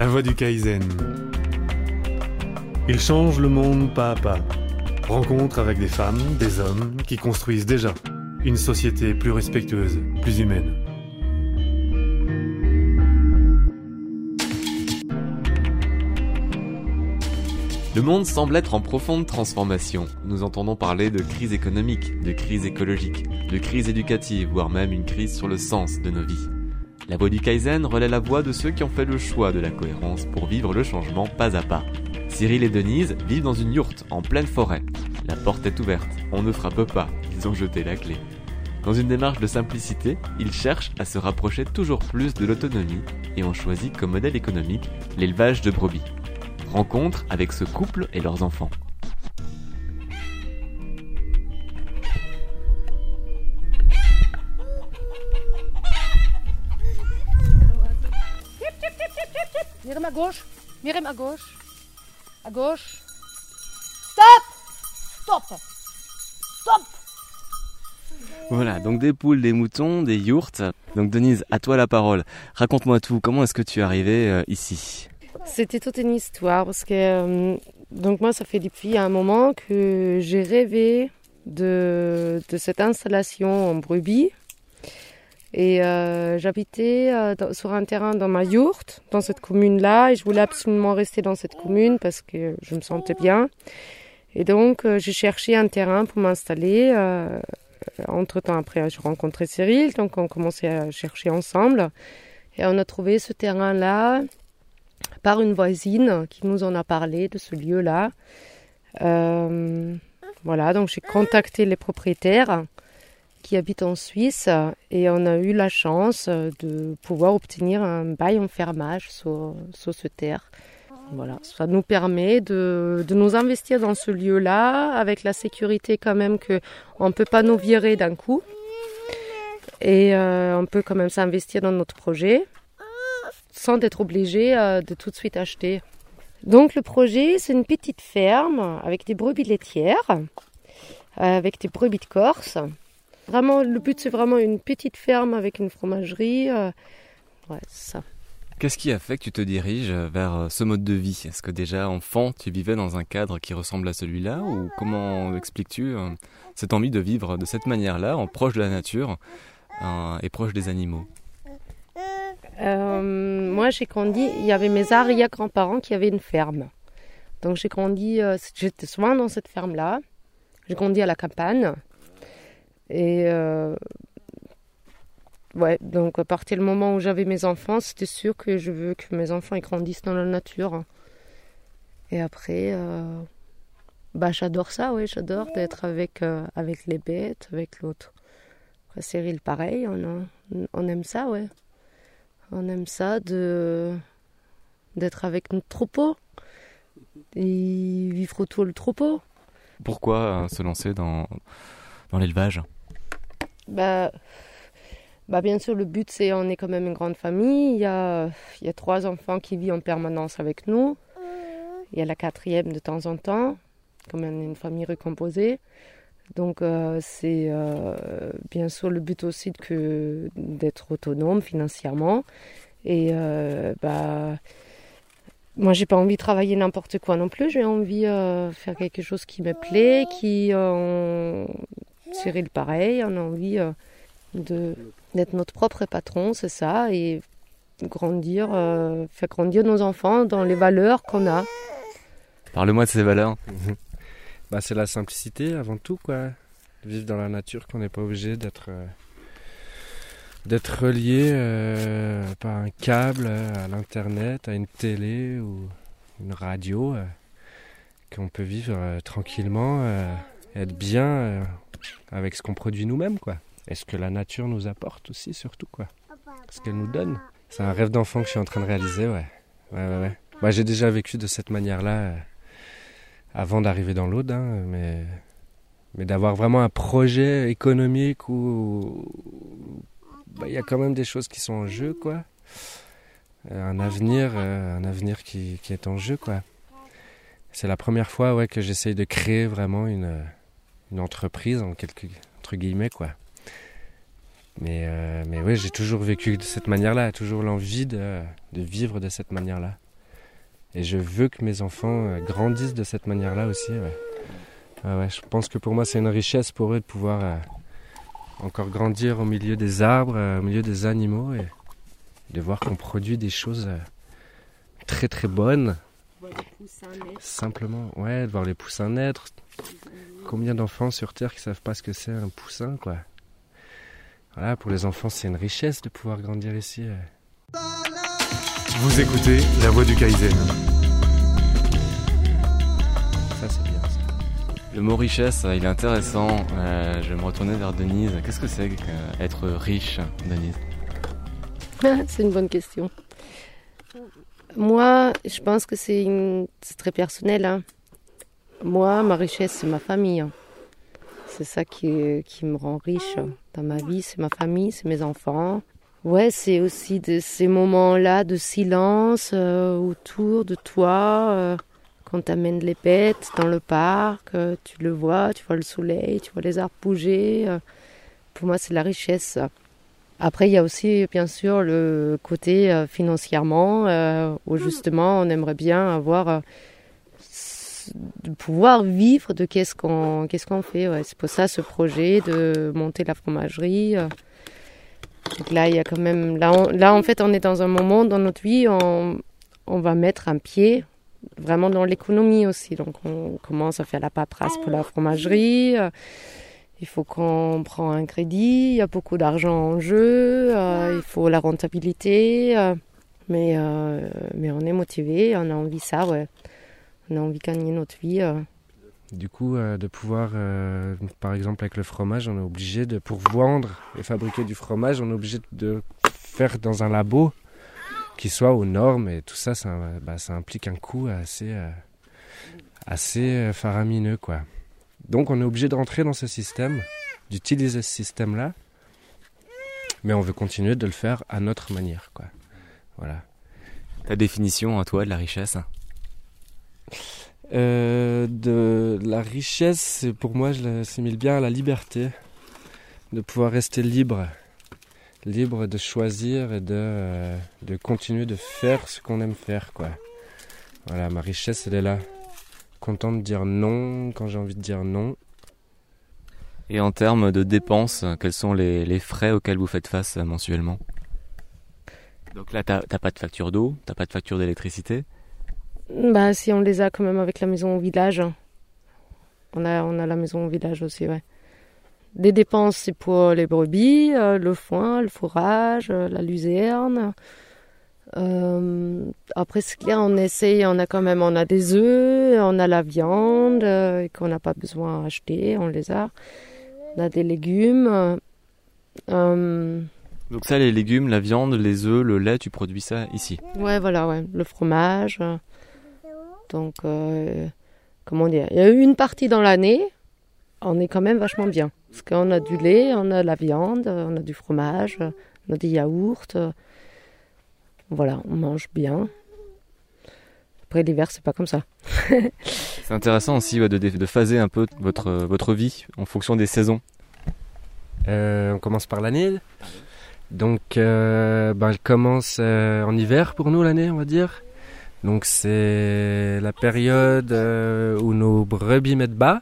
La voie du Kaizen. Il change le monde pas à pas. Rencontre avec des femmes, des hommes qui construisent déjà une société plus respectueuse, plus humaine. Le monde semble être en profonde transformation. Nous entendons parler de crise économique, de crise écologique, de crise éducative, voire même une crise sur le sens de nos vies. La voie du Kaizen relaie la voie de ceux qui ont fait le choix de la cohérence pour vivre le changement pas à pas. Cyril et Denise vivent dans une yourte en pleine forêt. La porte est ouverte, on ne frappe pas, ils ont jeté la clé. Dans une démarche de simplicité, ils cherchent à se rapprocher toujours plus de l'autonomie et ont choisi comme modèle économique l'élevage de brebis. Rencontre avec ce couple et leurs enfants. Gauche. Mireille à gauche. À gauche. Stop Stop Stop Voilà, donc des poules, des moutons, des yourtes. Donc Denise, à toi la parole. Raconte-moi tout, comment est-ce que tu es arrivée euh, ici? C'était toute une histoire parce que euh, donc moi ça fait depuis un moment que j'ai rêvé de, de cette installation en brebis et euh, j'habitais euh, sur un terrain dans ma yourte, dans cette commune-là, et je voulais absolument rester dans cette commune parce que je me sentais bien. Et donc euh, j'ai cherché un terrain pour m'installer. Euh, entre temps, après, j'ai rencontré Cyril, donc on commençait à chercher ensemble, et on a trouvé ce terrain-là par une voisine qui nous en a parlé de ce lieu-là. Euh, voilà, donc j'ai contacté les propriétaires qui habitent en Suisse et on a eu la chance de pouvoir obtenir un bail en fermage sur, sur ce terre. Voilà, ça nous permet de, de nous investir dans ce lieu-là avec la sécurité quand même que on peut pas nous virer d'un coup et euh, on peut quand même s'investir dans notre projet sans être obligé euh, de tout de suite acheter. Donc le projet, c'est une petite ferme avec des brebis laitières, euh, avec des brebis de Corse. Vraiment, le but, c'est vraiment une petite ferme avec une fromagerie. euh, ouais, c'est ça. Qu'est-ce qui a fait que tu te diriges vers euh, ce mode de vie? Est-ce que déjà enfant, tu vivais dans un cadre qui ressemble à celui-là? Ou comment expliques-tu euh, cette envie de vivre de cette manière-là, en proche de la nature et proche des animaux? Euh, moi, j'ai grandi, il y avait mes arrière-grands-parents qui avaient une ferme. Donc j'ai grandi, j'étais souvent dans cette ferme-là. J'ai grandi à la campagne. Et euh, ouais, donc à partir du moment où j'avais mes enfants, c'était sûr que je veux que mes enfants grandissent dans la nature. Et après, euh, bah j'adore ça, oui, j'adore d'être avec, euh, avec les bêtes, avec l'autre. Après, Cyril, pareil, on, on aime ça, ouais. On aime ça de d'être avec notre troupeau et vivre autour du troupeau. Pourquoi se lancer dans, dans l'élevage? Bah, bah bien sûr, le but c'est on est quand même une grande famille. Il y a, y a trois enfants qui vivent en permanence avec nous. Il y a la quatrième de temps en temps, comme on est une famille recomposée. Donc euh, c'est euh, bien sûr le but aussi que d'être autonome financièrement. Et euh, bah moi j'ai pas envie de travailler n'importe quoi non plus. J'ai envie de faire quelque chose qui me plaît, qui euh, Cyril pareil, on a envie euh, de d'être notre propre patron, c'est ça, et grandir, euh, faire grandir nos enfants dans les valeurs qu'on a. Parle-moi de ces valeurs. Bah, c'est la simplicité avant tout, quoi. Vivre dans la nature, qu'on n'est pas obligé d'être euh, d'être relié euh, par un câble à l'internet, à une télé ou une radio, euh, qu'on peut vivre euh, tranquillement, euh, être bien euh, avec ce qu'on produit nous-mêmes, quoi. Et ce que la nature nous apporte aussi, surtout, quoi. Ce qu'elle nous donne. C'est un rêve d'enfant que je suis en train de réaliser, ouais. Ouais, ouais, ouais. Bah, j'ai déjà vécu de cette manière-là. euh, avant d'arriver dans l'Aude, hein, mais, mais d'avoir vraiment un projet économique où bah, il y a quand même des choses qui sont en jeu, quoi. Euh, Un avenir, un avenir qui, qui est en jeu, quoi. C'est la première fois ouais, que j'essaye de créer vraiment une, une entreprise, en quelque, entre guillemets, quoi. Mais, euh, mais oui, j'ai toujours vécu de cette manière-là, toujours l'envie de, vivre de cette manière-là. Et je veux que mes enfants euh, grandissent de cette manière-là aussi. Ouais. je pense que pour moi, c'est une richesse pour eux de pouvoir euh, encore grandir au milieu des arbres, au milieu des animaux et de voir qu'on produit des choses très très bonnes. Simplement, ouais, de voir les poussins naître. Combien d'enfants sur Terre qui savent pas ce que c'est un poussin, quoi? Voilà, pour les enfants, c'est une richesse de pouvoir grandir ici. Vous écoutez La Voix du Kaizen. Ça, c'est bien. Le mot richesse, il est intéressant. Euh, je vais me retourner vers Denise. Qu'est-ce que c'est qu'être riche, Denise? C'est une bonne question. Moi, je pense que c'est très personnel. Hein. Moi, ma richesse, c'est ma famille. Hein. C'est ça qui, qui me rend riche dans ma vie. C'est ma famille, c'est mes enfants. Ouais, c'est aussi de ces moments-là de silence euh, autour de toi. Euh, quand tu amènes les bêtes dans le parc, euh, tu le vois, tu vois le soleil, tu vois les arbres bouger. pour moi, c'est la richesse. Après, il y a aussi, bien sûr, le côté financièrement, où justement, on aimerait bien avoir de pouvoir vivre de qu'est-ce qu'on qu'est-ce qu'on fait. Ouais. C'est pour ça ce projet de monter la fromagerie. Euh. Donc là, il y a quand même là, là en fait, on est dans un moment dans notre vie, on, on va mettre un pied vraiment dans l'économie aussi. Donc on commence à faire la paperasse pour la fromagerie. Il faut qu'on prend un crédit, il y a beaucoup d'argent en jeu, euh, il faut la rentabilité. Euh. mais, mais on est motivé, on a envie ça, ouais on a envie de gagner notre vie. Euh. Du coup, euh, de pouvoir, euh, par exemple avec le fromage, on est obligé de, pour vendre et fabriquer du fromage, on est obligé de faire dans un labo qui soit aux normes et tout ça, ça, bah, ça implique un coût assez, assez faramineux. Quoi. Donc on est obligé de rentrer dans ce système, d'utiliser ce système-là, mais on veut continuer de le faire à notre manière. Quoi. Voilà. Ta définition à toi de la richesse? Euh, de la richesse, pour moi, je l'assimile bien à la liberté, de pouvoir rester libre, libre de choisir et de, euh, de continuer de faire ce qu'on aime faire, quoi. Voilà, ma richesse, elle est là. Content de dire non quand j'ai envie de dire non. Et en termes de dépenses, quels sont les, les frais auxquels vous faites face mensuellement? Donc là, t'as pas de facture d'eau, t'as pas de facture d'électricité? Bah, si on les a quand même avec la maison au village. On a, on a la maison au village aussi, ouais. Des dépenses, c'est pour les brebis, euh, le foin, le fourrage, euh, la luzerne. Euh, après, c'est clair, on essaye, on a quand même, on a des œufs, on a la viande, qu'on n'a pas besoin d'acheter, on les a. On a des légumes. Donc ça, les légumes, la viande, les œufs, le lait, tu produis ça ici Ouais, voilà, ouais. Le fromage. Donc, euh, comment dire Il y a eu une partie dans l'année, on est quand même vachement bien. Parce qu'on a du lait, on a de la viande, on a du fromage, on a des yaourts. Voilà, on mange bien. Après l'hiver, c'est pas comme ça. c'est intéressant aussi de, de, phaser un peu votre, votre vie en fonction des saisons. Euh, on commence par l'année. Donc, euh, ben, elle commence en hiver pour nous l'année, on va dire. Donc c'est la période euh, où nos brebis mettent bas.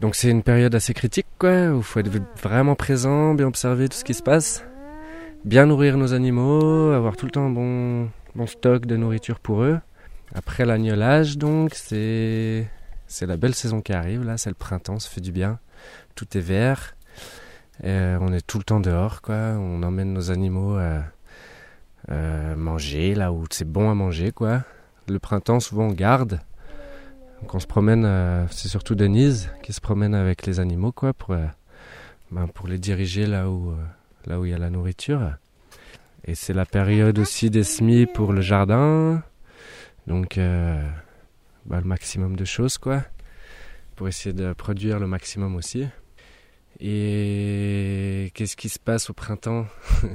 Donc c'est une période assez critique, quoi, où il faut être vraiment présent, bien observer tout ce qui se passe, bien nourrir nos animaux, avoir tout le temps un bon, bon stock de nourriture pour eux. Après l'agnolage, donc, c'est, c'est la belle saison qui arrive, là, c'est le printemps, ça fait du bien. Tout est vert, euh, on est tout le temps dehors, quoi, on emmène nos animaux à euh, manger, là où c'est bon à manger, quoi. Le printemps, souvent, on garde. Donc on se promène, euh, c'est surtout Denise qui se promène avec les animaux, quoi, pour, euh, ben, pour les diriger là où, euh, là où il y a la nourriture. Et c'est la période aussi des semis pour le jardin. Donc, ben, le maximum de choses, quoi, pour essayer de produire le maximum aussi. Et qu'est-ce qui se passe au printemps?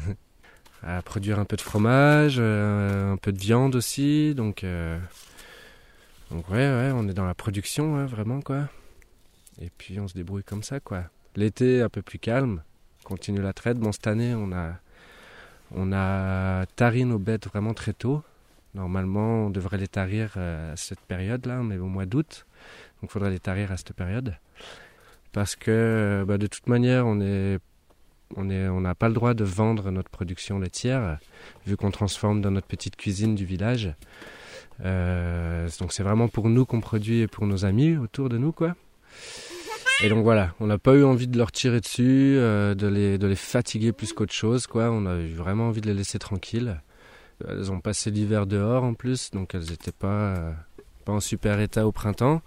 À produire un peu de fromage, euh, un peu de viande aussi. Donc, euh, donc ouais, ouais, on est dans la production, hein, vraiment, quoi. Et puis on se débrouille comme ça, quoi. L'été, un peu plus calme, continue la traite. Bon, cette année, on a, on a tari nos bêtes vraiment très tôt. Normalement, on devrait les tarir à cette période-là, mais au mois d'août. Donc il faudrait les tarir à cette période. Parce que bah, de toute manière, on est on n'a pas le droit de vendre notre production laitière, vu qu'on transforme dans notre petite cuisine du village. Euh, donc c'est vraiment pour nous qu'on produit et pour nos amis autour de nous, quoi. Et donc voilà, on n'a pas eu envie de leur tirer dessus, euh, de, les, fatiguer plus qu'autre chose, quoi. On a eu vraiment envie de les laisser tranquilles. Elles ont passé l'hiver dehors en plus, donc elles n'étaient pas, euh, pas en super état au printemps.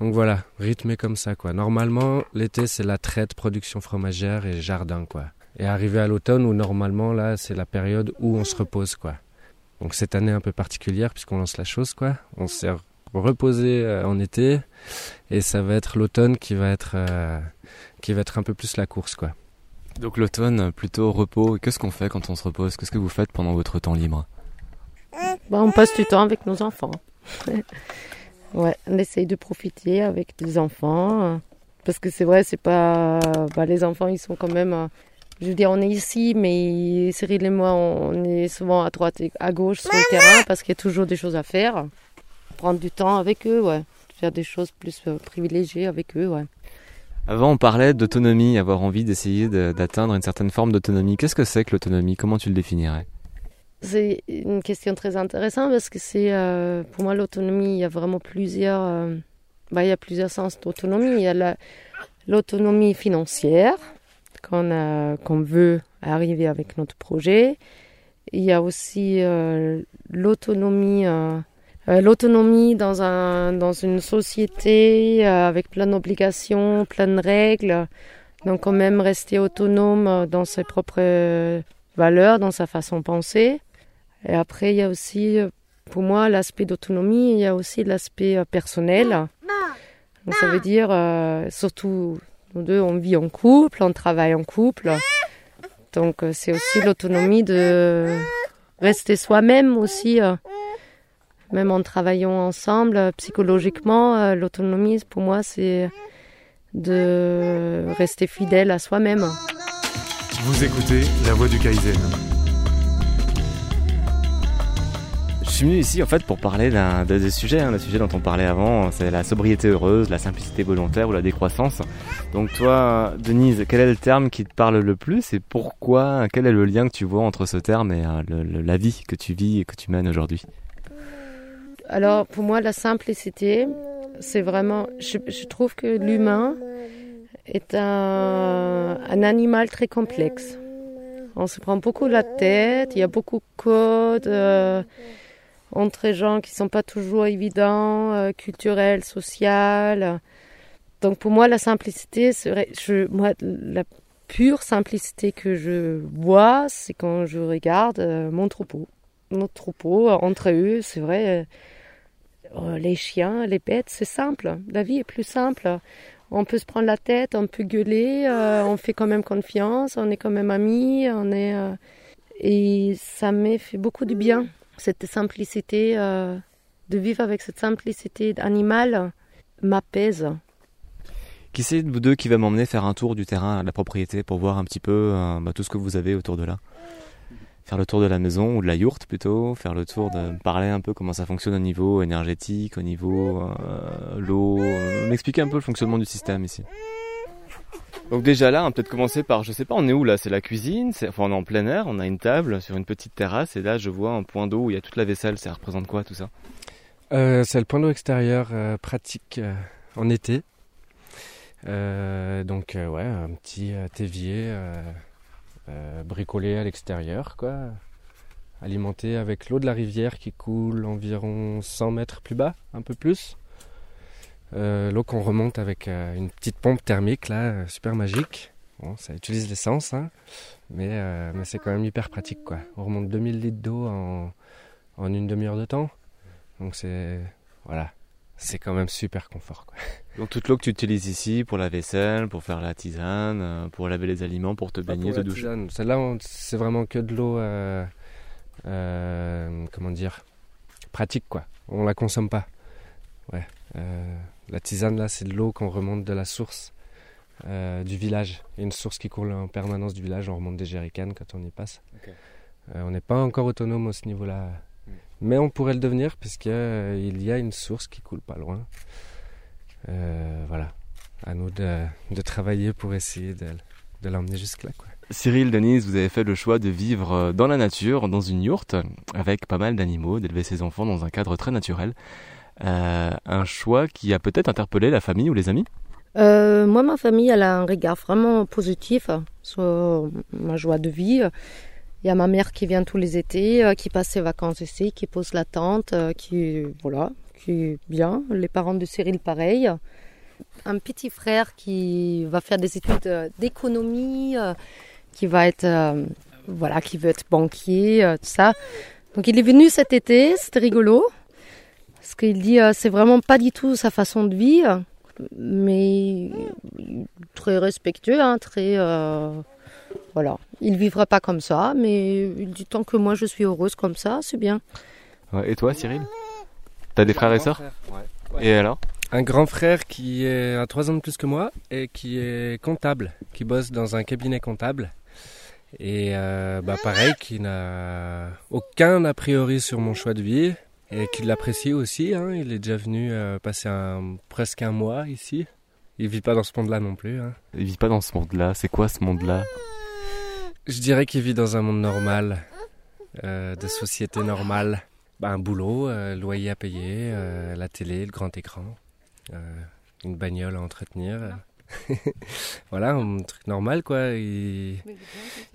Donc voilà, rythmé comme ça quoi. Normalement, l'été c'est la traite, production fromagère et jardin quoi. Et arrivé à l'automne où normalement là c'est la période où on se repose quoi. Donc cette année un peu particulière puisqu'on lance la chose quoi. On s'est reposé euh, en été et ça va être l'automne qui va être euh, qui va être un peu plus la course quoi. Donc l'automne plutôt repos. Qu'est-ce qu'on fait quand on se repose? Qu'est-ce que vous faites pendant votre temps libre? Bah, on passe du temps avec nos enfants. Ouais, on essaye de profiter avec des enfants. Euh, parce que c'est vrai, c'est pas. Bah, les enfants, ils sont quand même. Je veux dire, on est ici, mais Cyril et moi, on est souvent à droite et à gauche sur le terrain parce qu'il y a toujours des choses à faire. Prendre du temps avec eux, ouais. Faire des choses plus euh, privilégiées avec eux, ouais. Avant, on parlait d'autonomie, avoir envie d'essayer d'atteindre une certaine forme d'autonomie. Qu'est-ce que c'est que l'autonomie? Comment tu le définirais? C'est une question très intéressante parce que c'est euh, pour moi l'autonomie, il y a vraiment plusieurs, euh, bah, il y a plusieurs sens d'autonomie. Il y a l'autonomie financière qu'on qu'on veut arriver avec notre projet. Il y a aussi euh, l'autonomie dans un dans une société avec plein d'obligations, plein de règles. Donc quand même rester autonome dans ses propres valeurs, dans sa façon de penser. Et après, il y a aussi, pour moi, l'aspect d'autonomie, il y a aussi l'aspect euh, personnel. Donc, ça veut dire, euh, surtout, nous deux, on vit en couple, on travaille en couple. Donc, euh, c'est aussi l'autonomie de rester soi-même aussi, même en travaillant ensemble, psychologiquement. L'autonomie, pour moi, c'est de rester fidèle à soi-même. Vous écoutez La Voix du Kaizen. Je suis venu ici en fait pour parler d'un des sujets, hein, le sujet dont on parlait avant, c'est la sobriété heureuse, la simplicité volontaire ou la décroissance. Donc toi, Denise, quel est le terme qui te parle le plus et pourquoi Quel est le lien que tu vois entre ce terme et euh, la vie que tu vis et que tu mènes aujourd'hui? Alors pour moi, la simplicité, c'est vraiment, je, trouve que l'humain est un, animal très complexe. On se prend beaucoup la tête, il y a beaucoup de codes. Euh, entre gens qui sont pas toujours évidents, euh, culturels, sociaux. Donc pour moi, la simplicité serait, je, moi, la pure simplicité que je vois, c'est quand je regarde euh, mon troupeau. Mon troupeau, entre eux, c'est vrai, les chiens, les bêtes, c'est simple. La vie est plus simple. On peut se prendre la tête, on peut gueuler, on fait quand même confiance, on est quand même amis, on est et ça m'a fait beaucoup de bien cette simplicité, euh, de vivre avec cette simplicité animale m'apaise. Qui c'est de vous deux qui va m'emmener faire un tour du terrain à la propriété pour voir un petit peu euh, bah, tout ce que vous avez autour de là? Faire le tour de la maison ou de la yourte plutôt, faire le tour de parler un peu comment ça fonctionne au niveau énergétique, au niveau euh, l'eau, m'expliquer un peu le fonctionnement du système ici. Donc déjà là, on peut peut-être commencer par, je sais pas, on est où là? C'est la cuisine, enfin on est en plein air, on a une table sur une petite terrasse et là je vois un point d'eau où il y a toute la vaisselle, ça représente quoi tout ça? Euh, C'est le point d'eau extérieur euh, pratique euh, en été. donc ouais, un petit tévier bricolé à l'extérieur quoi, alimenté avec l'eau de la rivière qui coule environ 100 mètres plus bas, un peu plus. Euh, l'eau qu'on remonte avec euh, une petite pompe thermique là, euh, super magique. Bon, ça utilise l'essence, hein, mais, mais c'est quand même hyper pratique quoi. On remonte 2000 litres d'eau en, en une demi-heure de temps. Donc c'est voilà, c'est quand même super confort. Quoi. Donc toute l'eau que tu utilises ici pour la vaisselle, pour faire la tisane, pour laver les aliments, pour te baigner, te doucher. Celle-là, c'est vraiment que de l'eau, comment dire, pratique quoi. On la consomme pas. Ouais. La tisane, là, c'est de l'eau qu'on remonte de la source euh, du village. Il y a une source qui coule en permanence du village, on remonte des jerrycans quand on y passe. Euh, on n'est pas encore autonome à ce niveau-là. Mais on pourrait le devenir puisqu'il y a une source qui coule pas loin. voilà, à nous de, travailler pour essayer de, de l'emmener jusque-là. Cyril, Denise, vous avez fait le choix de vivre dans la nature, dans une yourte, avec pas mal d'animaux, d'élever ses enfants dans un cadre très naturel. Euh, un choix qui a peut-être interpellé la famille ou les amis? Euh, Moi, ma famille, elle a un regard vraiment positif sur ma joie de vie. Il y a ma mère qui vient tous les étés, euh, qui passe ses vacances ici, qui pose la tente, qui, voilà, qui bien. Les parents de Cyril, pareil. Un petit frère qui va faire des études d'économie, qui va être, voilà, qui veut être banquier, tout ça. Donc il est venu cet été, c'était rigolo. Parce qu'il dit euh, c'est vraiment pas du tout sa façon de vivre, mais très respectueux, hein, très euh, voilà. Il vivra pas comme ça, mais il dit tant que moi je suis heureuse comme ça, c'est bien. et toi, Cyril? T'as des frères et sœurs? Et alors? Un grand frère qui est à 3 ans de plus que moi et qui est comptable, qui bosse dans un cabinet comptable. Et euh, bah pareil, qui n'a aucun a priori sur mon choix de vie, et qu'il l'apprécie aussi. Hein. Il est déjà venu euh, passer un, presque un mois ici. Il vit pas dans ce monde-là non plus. Hein. Il vit pas dans ce monde-là. C'est quoi ce monde-là? Je dirais qu'il vit dans un monde normal, euh, de société normale. Bah, un boulot, euh, loyer à payer, la télé, le grand écran, une bagnole à entretenir. voilà, un truc normal quoi. il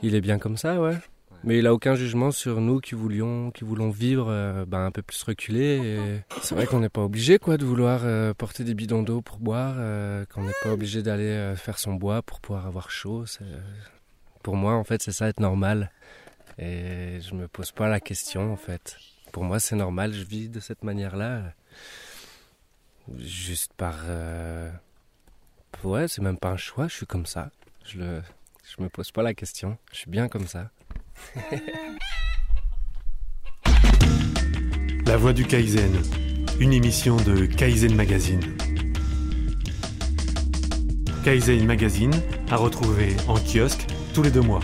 est bien comme ça, ouais. Mais il a aucun jugement sur nous qui voulions, qui voulons vivre euh, ben, un peu plus reculé. C'est vrai qu'on n'est pas obligé quoi de vouloir euh, porter des bidons d'eau pour boire, euh, qu'on n'est pas obligé d'aller faire son bois pour pouvoir avoir chaud. Pour moi, en fait, c'est ça être normal. Et je me pose pas la question en fait. Pour moi, c'est normal. Je vis de cette manière-là, juste par. Ouais, c'est même pas un choix. Je suis comme ça. Je le. Je me pose pas la question. Je suis bien comme ça. La voix du Kaizen, une émission de Kaizen Magazine. Kaizen Magazine à retrouver en kiosque tous les deux mois.